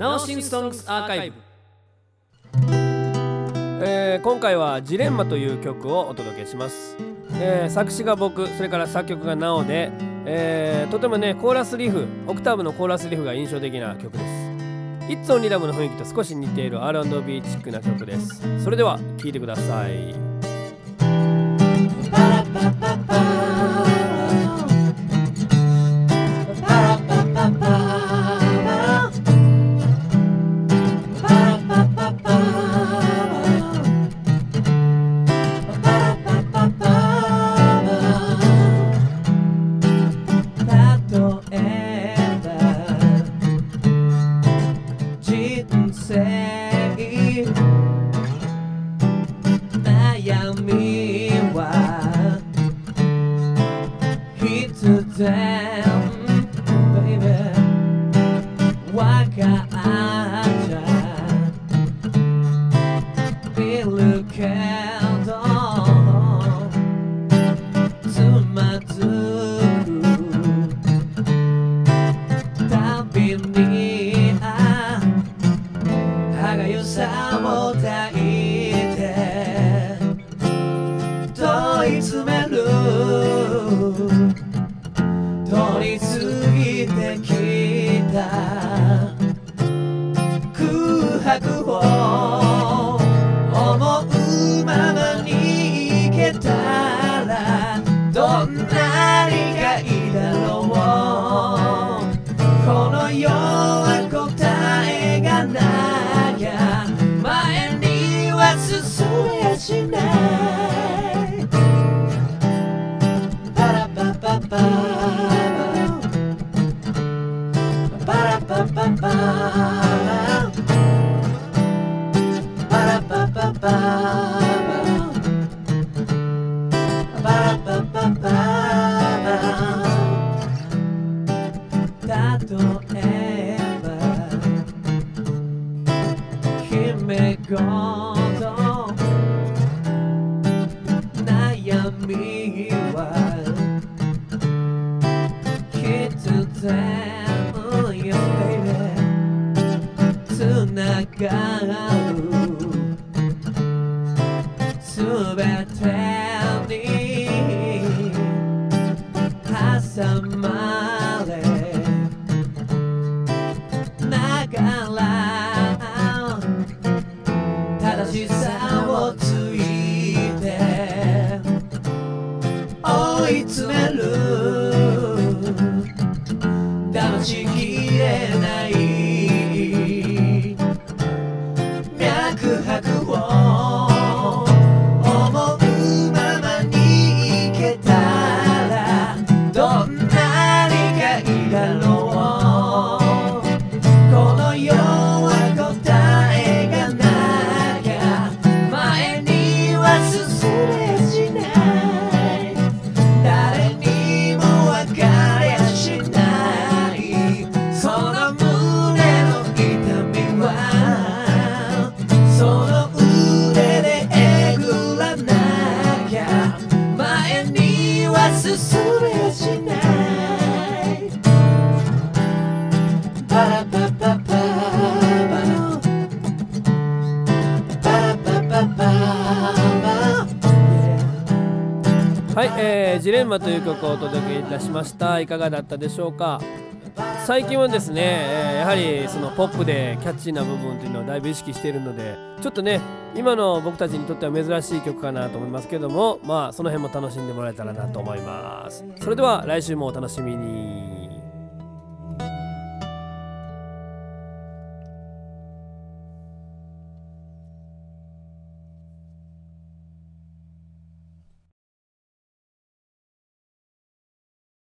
ナオシンソングスアーカイブ、えー今回は「ジレンマ」という曲をお届けします、えー作詞が僕それから作曲がナオで、えーとてもねコーラスリフオクターブのコーラスリフが印象的な曲です。イッツオンリラムの雰囲気と少し似ている R&B チックな曲です。それでは聴いてください。例 Peter down. 空白をパパパパラパパパ例はい、えージレンマという曲をお届けいたしました。いかがだったでしょうか？最近はですね、えやはりそのポップでキャッチーな部分というのをだいぶ意識しているのでちょっとね今の僕たちにとっては珍しい曲かなと思いますけどもまあその辺も楽しんでもらえたらなと思います。それでは来週もお楽しみに。